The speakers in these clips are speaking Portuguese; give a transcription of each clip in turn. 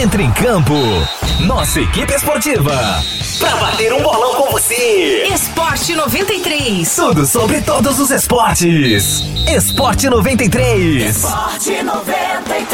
Entre em campo. Nossa equipe esportiva. Pra bater um bolão com você. Esporte 93. Tudo sobre todos os esportes. Esporte 93. Esporte 93.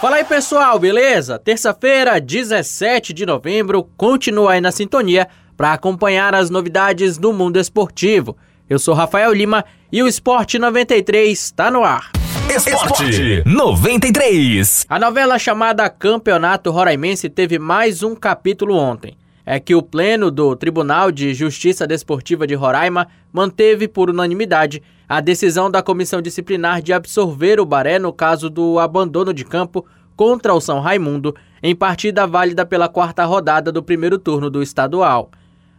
Fala aí pessoal, beleza? Terça-feira, 17 de novembro, continua aí na sintonia para acompanhar as novidades do mundo esportivo. Eu sou Rafael Lima e o Esporte 93 está no ar. Esporte 93. A novela chamada Campeonato Roraimense teve mais um capítulo ontem. É que o pleno do Tribunal de Justiça Desportiva de Roraima manteve por unanimidade a decisão da comissão disciplinar de absorver o Baré no caso do abandono de campo contra o São Raimundo em partida válida pela quarta rodada do primeiro turno do estadual.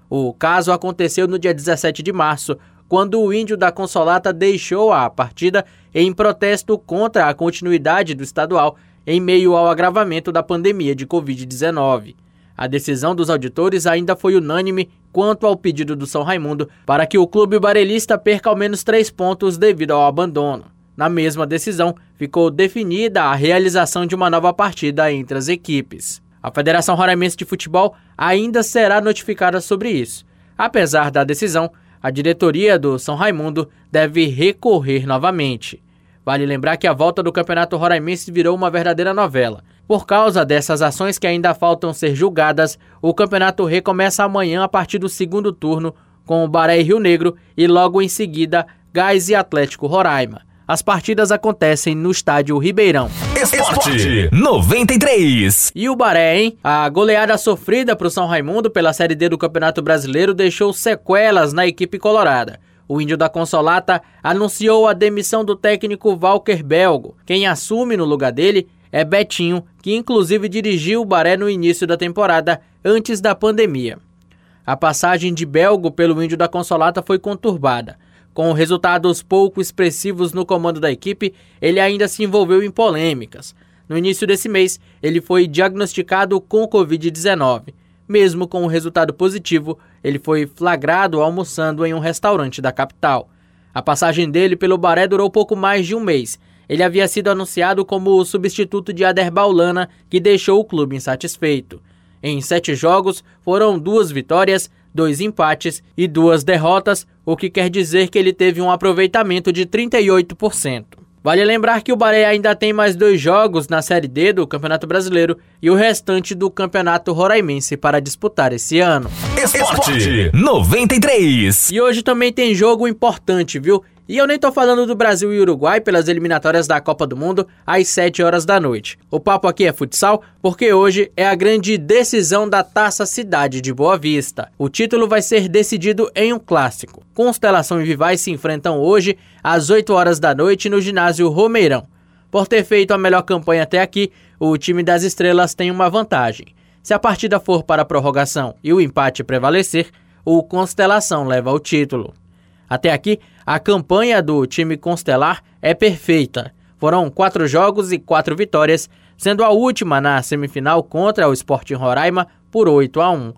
O caso aconteceu no dia 17 de março, quando o índio da Consolata deixou a partida em protesto contra a continuidade do estadual em meio ao agravamento da pandemia de Covid-19. A decisão dos auditores ainda foi unânime quanto ao pedido do São Raimundo para que o clube barelista perca ao menos três pontos devido ao abandono. Na mesma decisão, ficou definida a realização de uma nova partida entre as equipes. A Federação Roraimense de Futebol ainda será notificada sobre isso. Apesar da decisão, a diretoria do São Raimundo deve recorrer novamente. Vale lembrar que a volta do Campeonato Roraimense virou uma verdadeira novela. Por causa dessas ações que ainda faltam ser julgadas, o campeonato recomeça amanhã a partir do segundo turno com o Baré e Rio Negro e logo em seguida Gás e Atlético Roraima. As partidas acontecem no estádio Ribeirão. Esporte 93. E o Baré, hein? A goleada sofrida para o São Raimundo pela Série D do Campeonato Brasileiro deixou sequelas na equipe colorada. O índio da Consolata anunciou a demissão do técnico Walker Belgo. Quem assume no lugar dele é Betinho, que inclusive dirigiu o Baré no início da temporada, antes da pandemia. A passagem de Belgo pelo índio da Consolata foi conturbada. Com resultados pouco expressivos no comando da equipe, ele ainda se envolveu em polêmicas. No início desse mês, ele foi diagnosticado com Covid-19. Mesmo com o um resultado positivo, ele foi flagrado almoçando em um restaurante da capital. A passagem dele pelo Baré durou pouco mais de um mês. Ele havia sido anunciado como o substituto de Aderbal Lana, que deixou o clube insatisfeito. Em sete jogos, foram duas vitórias, dois empates e duas derrotas, o que quer dizer que ele teve um aproveitamento de 38%. Vale lembrar que o Baré ainda tem mais dois jogos na Série D do Campeonato Brasileiro e o restante do Campeonato Roraimense para disputar esse ano. Esporte 93. E hoje também tem jogo importante, viu? E eu nem tô falando do Brasil e Uruguai pelas eliminatórias da Copa do Mundo às 7 horas da noite. O papo aqui é futsal porque hoje é a grande decisão da Taça Cidade de Boa Vista. O título vai ser decidido em um clássico. Constelação e Vivais se enfrentam hoje às 8 horas da noite no ginásio Romeirão. Por ter feito a melhor campanha até aqui, o time das estrelas tem uma vantagem. Se a partida for para a prorrogação e o empate prevalecer, o Constelação leva o título. Até aqui, a campanha do time Constelar é perfeita. Foram quatro jogos e quatro vitórias, sendo a última na semifinal contra o Sporting Roraima por 8 a 1.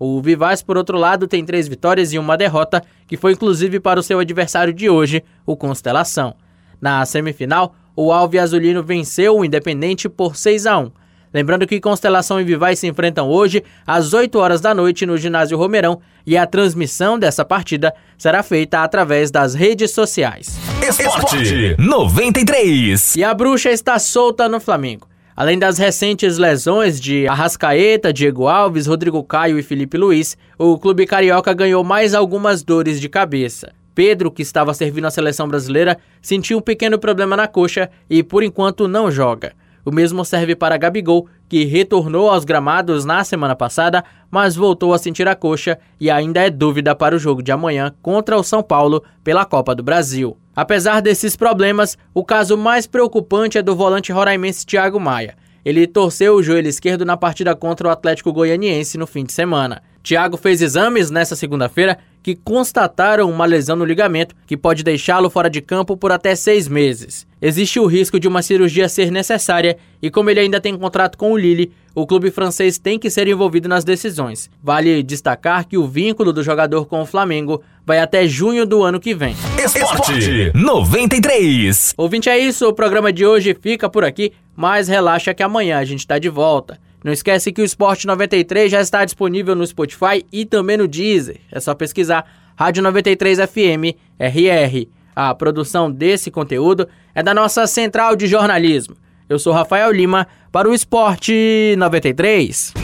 O Vivaz, por outro lado, tem três vitórias e uma derrota, que foi inclusive para o seu adversário de hoje, o Constelação. Na semifinal, o Alve Azulino venceu o Independente por 6 a 1. Lembrando que Constelação e Vivais se enfrentam hoje às 8 horas da noite no ginásio Romeirão e a transmissão dessa partida será feita através das redes sociais. Esporte 93. E a bruxa está solta no Flamengo. Além das recentes lesões de Arrascaeta, Diego Alves, Rodrigo Caio e Felipe Luiz, o clube carioca ganhou mais algumas dores de cabeça. Pedro, que estava servindo a seleção brasileira, sentiu um pequeno problema na coxa e por enquanto não joga. O mesmo serve para Gabigol, que retornou aos gramados na semana passada, mas voltou a sentir a coxa e ainda é dúvida para o jogo de amanhã contra o São Paulo pela Copa do Brasil. Apesar desses problemas, o caso mais preocupante é do volante roraimense Thiago Maia. Ele torceu o joelho esquerdo na partida contra o Atlético Goianiense no fim de semana. Thiago fez exames nesta segunda-feira que constataram uma lesão no ligamento que pode deixá-lo fora de campo por até seis meses. existe o risco de uma cirurgia ser necessária e, como ele ainda tem contrato com o Lille, o clube francês tem que ser envolvido nas decisões. Vale destacar que o vínculo do jogador com o Flamengo vai até junho do ano que vem. Esporte 93. Ouvinte, é isso. O programa de hoje fica por aqui, mas relaxa que amanhã a gente está de volta. Não esquece que o Esporte 93 já está disponível no Spotify e também no Deezer. É só pesquisar Rádio 93 FM RR. A produção desse conteúdo é da nossa central de jornalismo. Eu sou Rafael Lima para o Esporte 93.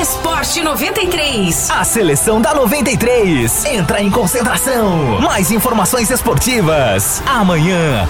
Esporte 93. A seleção da 93 entra em concentração. Mais informações esportivas amanhã.